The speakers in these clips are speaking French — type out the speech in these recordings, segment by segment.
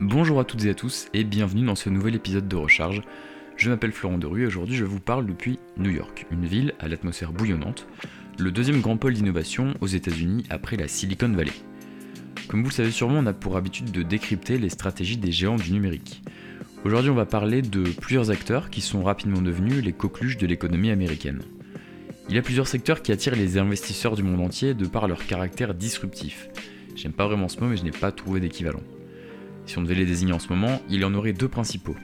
Bonjour à toutes et à tous et bienvenue dans ce nouvel épisode de Recharge. Je m'appelle Florent Derue et aujourd'hui je vous parle depuis New York, une ville à l'atmosphère bouillonnante, le deuxième grand pôle d'innovation aux États-Unis après la Silicon Valley. Comme vous le savez sûrement, on a pour habitude de décrypter les stratégies des géants du numérique. Aujourd'hui, on va parler de plusieurs acteurs qui sont rapidement devenus les coqueluches de l'économie américaine. Il y a plusieurs secteurs qui attirent les investisseurs du monde entier de par leur caractère disruptif. J'aime pas vraiment ce mot, mais je n'ai pas trouvé d'équivalent. Si on devait les désigner en ce moment, il y en aurait deux principaux.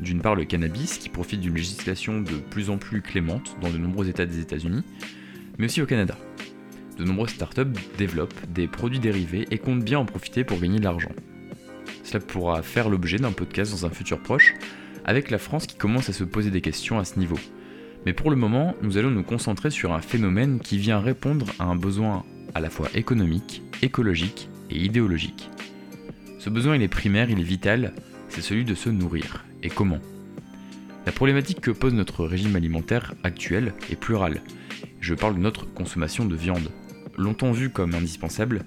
D'une part, le cannabis, qui profite d'une législation de plus en plus clémente dans de nombreux États des États-Unis, mais aussi au Canada. De nombreuses startups développent des produits dérivés et comptent bien en profiter pour gagner de l'argent. Cela pourra faire l'objet d'un podcast dans un futur proche, avec la France qui commence à se poser des questions à ce niveau. Mais pour le moment, nous allons nous concentrer sur un phénomène qui vient répondre à un besoin à la fois économique, écologique et idéologique. Ce besoin il est primaire, il est vital, c'est celui de se nourrir. Et comment? La problématique que pose notre régime alimentaire actuel est plurale. Je parle de notre consommation de viande. Longtemps vue comme indispensable,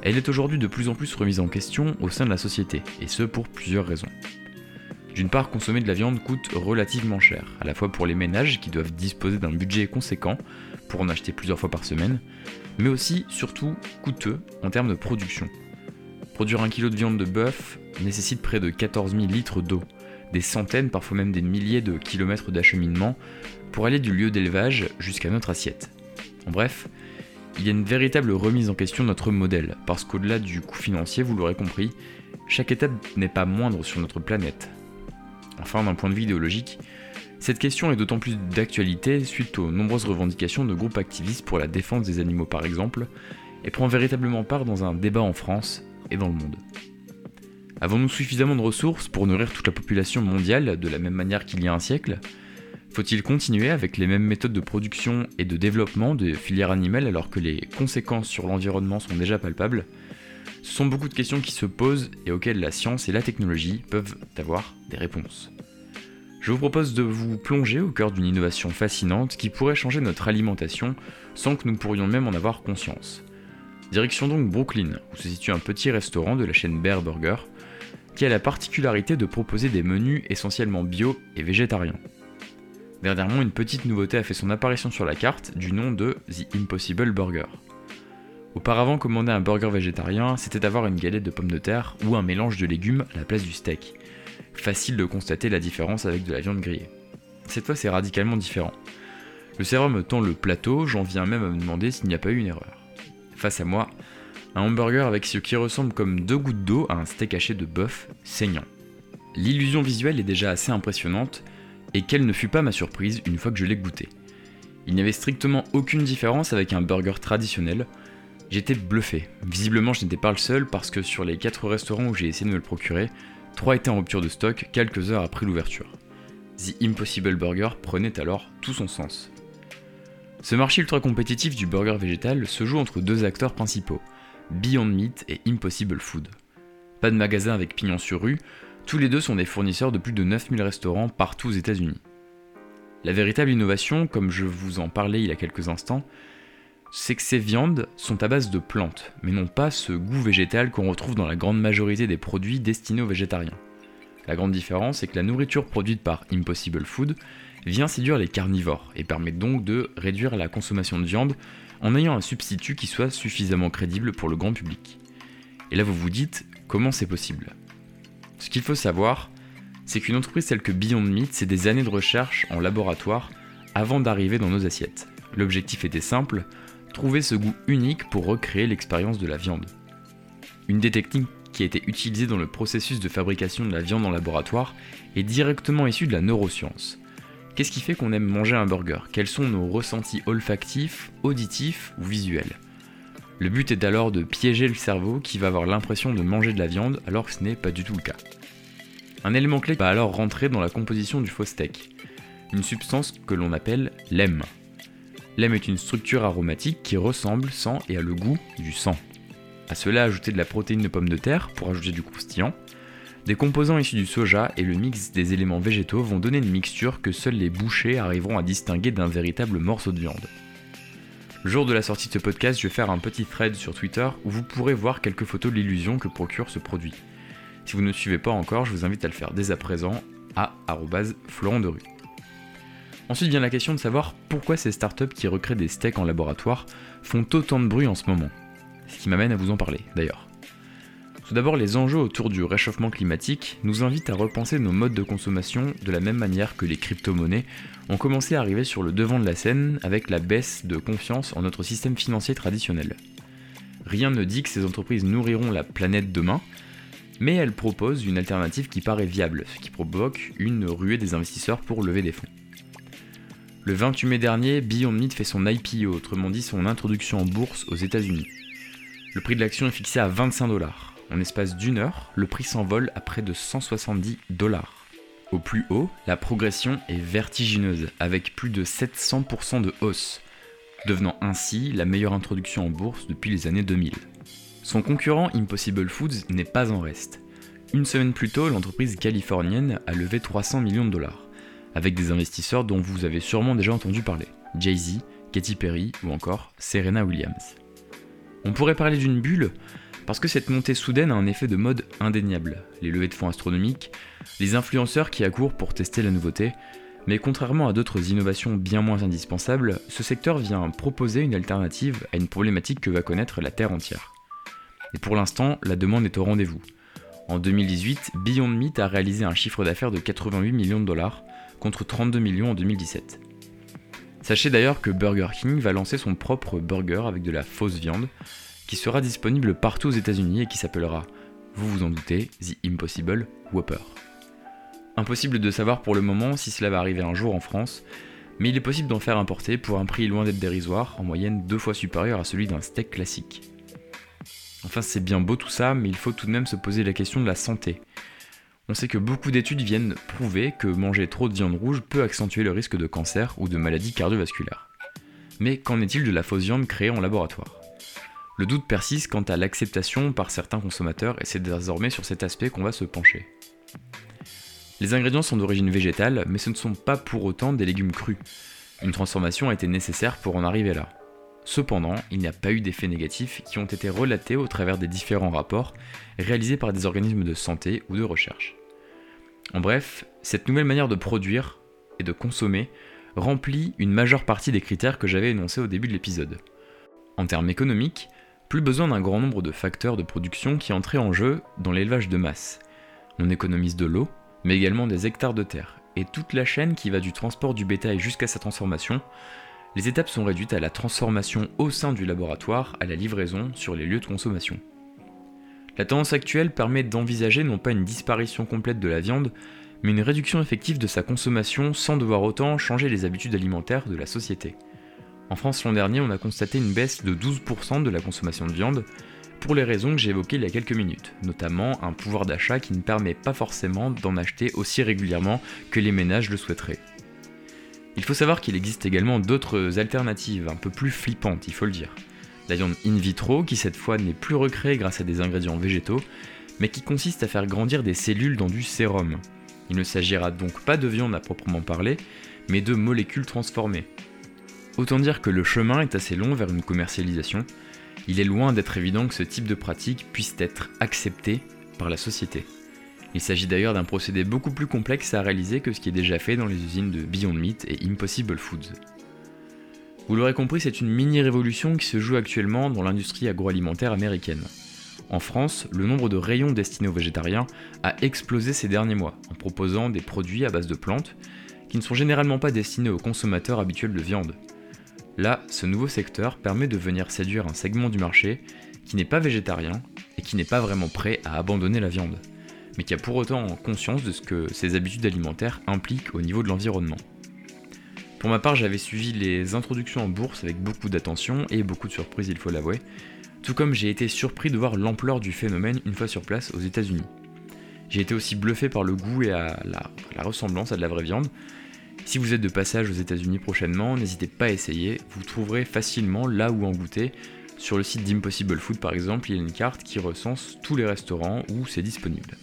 elle est aujourd'hui de plus en plus remise en question au sein de la société, et ce pour plusieurs raisons. D'une part, consommer de la viande coûte relativement cher, à la fois pour les ménages qui doivent disposer d'un budget conséquent pour en acheter plusieurs fois par semaine, mais aussi, surtout, coûteux en termes de production. Produire un kilo de viande de bœuf nécessite près de 14 000 litres d'eau, des centaines, parfois même des milliers de kilomètres d'acheminement pour aller du lieu d'élevage jusqu'à notre assiette. En bref, il y a une véritable remise en question de notre modèle, parce qu'au-delà du coût financier, vous l'aurez compris, chaque étape n'est pas moindre sur notre planète. Enfin, d'un point de vue idéologique, cette question est d'autant plus d'actualité suite aux nombreuses revendications de groupes activistes pour la défense des animaux par exemple, et prend véritablement part dans un débat en France et dans le monde. Avons-nous suffisamment de ressources pour nourrir toute la population mondiale de la même manière qu'il y a un siècle? Faut-il continuer avec les mêmes méthodes de production et de développement des filières animales alors que les conséquences sur l'environnement sont déjà palpables? Ce sont beaucoup de questions qui se posent et auxquelles la science et la technologie peuvent avoir des réponses. Je vous propose de vous plonger au cœur d'une innovation fascinante qui pourrait changer notre alimentation sans que nous pourrions même en avoir conscience. Direction donc Brooklyn, où se situe un petit restaurant de la chaîne Bear Burger, qui a la particularité de proposer des menus essentiellement bio et végétariens. Dernièrement, une petite nouveauté a fait son apparition sur la carte du nom de The Impossible Burger. Auparavant, commander un burger végétarien, c'était avoir une galette de pommes de terre ou un mélange de légumes à la place du steak. Facile de constater la différence avec de la viande grillée. Cette fois, c'est radicalement différent. Le serveur me tend le plateau, j'en viens même à me demander s'il n'y a pas eu une erreur. Face à moi, un hamburger avec ce qui ressemble comme deux gouttes d'eau à un steak haché de bœuf saignant. L'illusion visuelle est déjà assez impressionnante, et quelle ne fut pas ma surprise une fois que je l'ai goûté. Il n'y avait strictement aucune différence avec un burger traditionnel. J'étais bluffé. Visiblement, je n'étais pas le seul parce que sur les 4 restaurants où j'ai essayé de me le procurer, 3 étaient en rupture de stock quelques heures après l'ouverture. The Impossible Burger prenait alors tout son sens. Ce marché ultra compétitif du burger végétal se joue entre deux acteurs principaux, Beyond Meat et Impossible Food. Pas de magasin avec pignon sur rue, tous les deux sont des fournisseurs de plus de 9000 restaurants partout aux États-Unis. La véritable innovation, comme je vous en parlais il y a quelques instants, c'est que ces viandes sont à base de plantes, mais non pas ce goût végétal qu'on retrouve dans la grande majorité des produits destinés aux végétariens. La grande différence, c'est que la nourriture produite par Impossible Food vient séduire les carnivores et permet donc de réduire la consommation de viande en ayant un substitut qui soit suffisamment crédible pour le grand public. Et là vous vous dites, comment c'est possible? Ce qu'il faut savoir, c'est qu'une entreprise telle que Beyond Meat, c'est des années de recherche en laboratoire avant d'arriver dans nos assiettes. L'objectif était simple, trouver ce goût unique pour recréer l'expérience de la viande. Une des techniques qui a été utilisée dans le processus de fabrication de la viande en laboratoire est directement issue de la neuroscience. Qu'est-ce qui fait qu'on aime manger un burger? Quels sont nos ressentis olfactifs, auditifs ou visuels? Le but est alors de piéger le cerveau qui va avoir l'impression de manger de la viande alors que ce n'est pas du tout le cas. Un élément clé va alors rentrer dans la composition du faux steak, une substance que l'on appelle l'EM. L'EM est une structure aromatique qui ressemble, sent et a le goût du sang. À cela ajouter de la protéine de pomme de terre pour ajouter du croustillant. Des composants issus du soja et le mix des éléments végétaux vont donner une mixture que seuls les bouchers arriveront à distinguer d'un véritable morceau de viande. Le jour de la sortie de ce podcast, je vais faire un petit thread sur Twitter où vous pourrez voir quelques photos de l'illusion que procure ce produit. Si vous ne suivez pas encore, je vous invite à le faire dès à présent à Florent de. Ensuite vient la question de savoir pourquoi ces startups qui recréent des steaks en laboratoire font autant de bruit en ce moment. Ce qui m'amène à vous en parler d'ailleurs. Tout d'abord, les enjeux autour du réchauffement climatique nous invitent à repenser nos modes de consommation de la même manière que les crypto-monnaies ont commencé à arriver sur le devant de la scène avec la baisse de confiance en notre système financier traditionnel. Rien ne dit que ces entreprises nourriront la planète demain, mais elles proposent une alternative qui paraît viable, ce qui provoque une ruée des investisseurs pour lever des fonds. Le 28 mai dernier, Beyond fait son IPO, autrement dit son introduction en bourse aux États-Unis. Le prix de l'action est fixé à 25 dollars. En espace d'une heure, le prix s'envole à près de 170 dollars. Au plus haut, la progression est vertigineuse, avec plus de 700% de hausse, devenant ainsi la meilleure introduction en bourse depuis les années 2000. Son concurrent Impossible Foods n'est pas en reste. Une semaine plus tôt, l'entreprise californienne a levé 300 millions de dollars avec des investisseurs dont vous avez sûrement déjà entendu parler, Jay-Z, Katy Perry ou encore Serena Williams. On pourrait parler d'une bulle parce que cette montée soudaine a un effet de mode indéniable, les levées de fonds astronomiques, les influenceurs qui accourent pour tester la nouveauté, mais contrairement à d'autres innovations bien moins indispensables, ce secteur vient proposer une alternative à une problématique que va connaître la Terre entière. Et pour l'instant, la demande est au rendez-vous. En 2018, Beyond Meat a réalisé un chiffre d'affaires de 88 millions de dollars, contre 32 millions en 2017. Sachez d'ailleurs que Burger King va lancer son propre burger avec de la fausse viande, qui sera disponible partout aux États-Unis et qui s'appellera, vous vous en doutez, The Impossible Whopper. Impossible de savoir pour le moment si cela va arriver un jour en France, mais il est possible d'en faire importer pour un prix loin d'être dérisoire, en moyenne deux fois supérieur à celui d'un steak classique. Enfin, c'est bien beau tout ça, mais il faut tout de même se poser la question de la santé. On sait que beaucoup d'études viennent prouver que manger trop de viande rouge peut accentuer le risque de cancer ou de maladies cardiovasculaires. Mais qu'en est-il de la fausse viande créée en laboratoire? Le doute persiste quant à l'acceptation par certains consommateurs et c'est désormais sur cet aspect qu'on va se pencher. Les ingrédients sont d'origine végétale, mais ce ne sont pas pour autant des légumes crus. Une transformation a été nécessaire pour en arriver là. Cependant, il n'y a pas eu d'effets négatifs qui ont été relatés au travers des différents rapports réalisés par des organismes de santé ou de recherche. En bref, cette nouvelle manière de produire et de consommer remplit une majeure partie des critères que j'avais énoncés au début de l'épisode. En termes économiques, plus besoin d'un grand nombre de facteurs de production qui entraient en jeu dans l'élevage de masse. On économise de l'eau, mais également des hectares de terre, et toute la chaîne qui va du transport du bétail jusqu'à sa transformation les étapes sont réduites à la transformation au sein du laboratoire, à la livraison sur les lieux de consommation. La tendance actuelle permet d'envisager non pas une disparition complète de la viande, mais une réduction effective de sa consommation sans devoir autant changer les habitudes alimentaires de la société. En France l'an dernier, on a constaté une baisse de 12% de la consommation de viande, pour les raisons que j'ai évoquées il y a quelques minutes, notamment un pouvoir d'achat qui ne permet pas forcément d'en acheter aussi régulièrement que les ménages le souhaiteraient. Il faut savoir qu'il existe également d'autres alternatives, un peu plus flippantes, il faut le dire. La viande in vitro, qui cette fois n'est plus recréée grâce à des ingrédients végétaux, mais qui consiste à faire grandir des cellules dans du sérum. Il ne s'agira donc pas de viande à proprement parler, mais de molécules transformées. Autant dire que le chemin est assez long vers une commercialisation, il est loin d'être évident que ce type de pratique puisse être accepté par la société. Il s'agit d'ailleurs d'un procédé beaucoup plus complexe à réaliser que ce qui est déjà fait dans les usines de Beyond Meat et Impossible Foods. Vous l'aurez compris, c'est une mini-révolution qui se joue actuellement dans l'industrie agroalimentaire américaine. En France, le nombre de rayons destinés aux végétariens a explosé ces derniers mois, en proposant des produits à base de plantes qui ne sont généralement pas destinés aux consommateurs habituels de viande. Là, ce nouveau secteur permet de venir séduire un segment du marché qui n'est pas végétarien et qui n'est pas vraiment prêt à abandonner la viande mais qui a pour autant conscience de ce que ses habitudes alimentaires impliquent au niveau de l'environnement. Pour ma part, j'avais suivi les introductions en bourse avec beaucoup d'attention et beaucoup de surprises, il faut l'avouer, tout comme j'ai été surpris de voir l'ampleur du phénomène une fois sur place aux États-Unis. J'ai été aussi bluffé par le goût et la, ressemblance à de la vraie viande. Si vous êtes de passage aux États-Unis prochainement, n'hésitez pas à essayer, vous trouverez facilement là où en goûter. Sur le site d'Impossible Food par exemple, il y a une carte qui recense tous les restaurants où c'est disponible.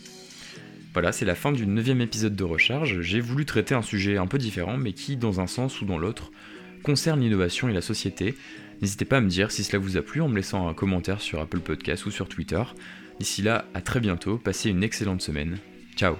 Voilà, c'est la fin du neuvième épisode de Recharge. J'ai voulu traiter un sujet un peu différent, mais qui, dans un sens ou dans l'autre, concerne l'innovation et la société. N'hésitez pas à me dire si cela vous a plu en me laissant un commentaire sur Apple Podcast ou sur Twitter. D'ici là, à très bientôt, passez une excellente semaine. Ciao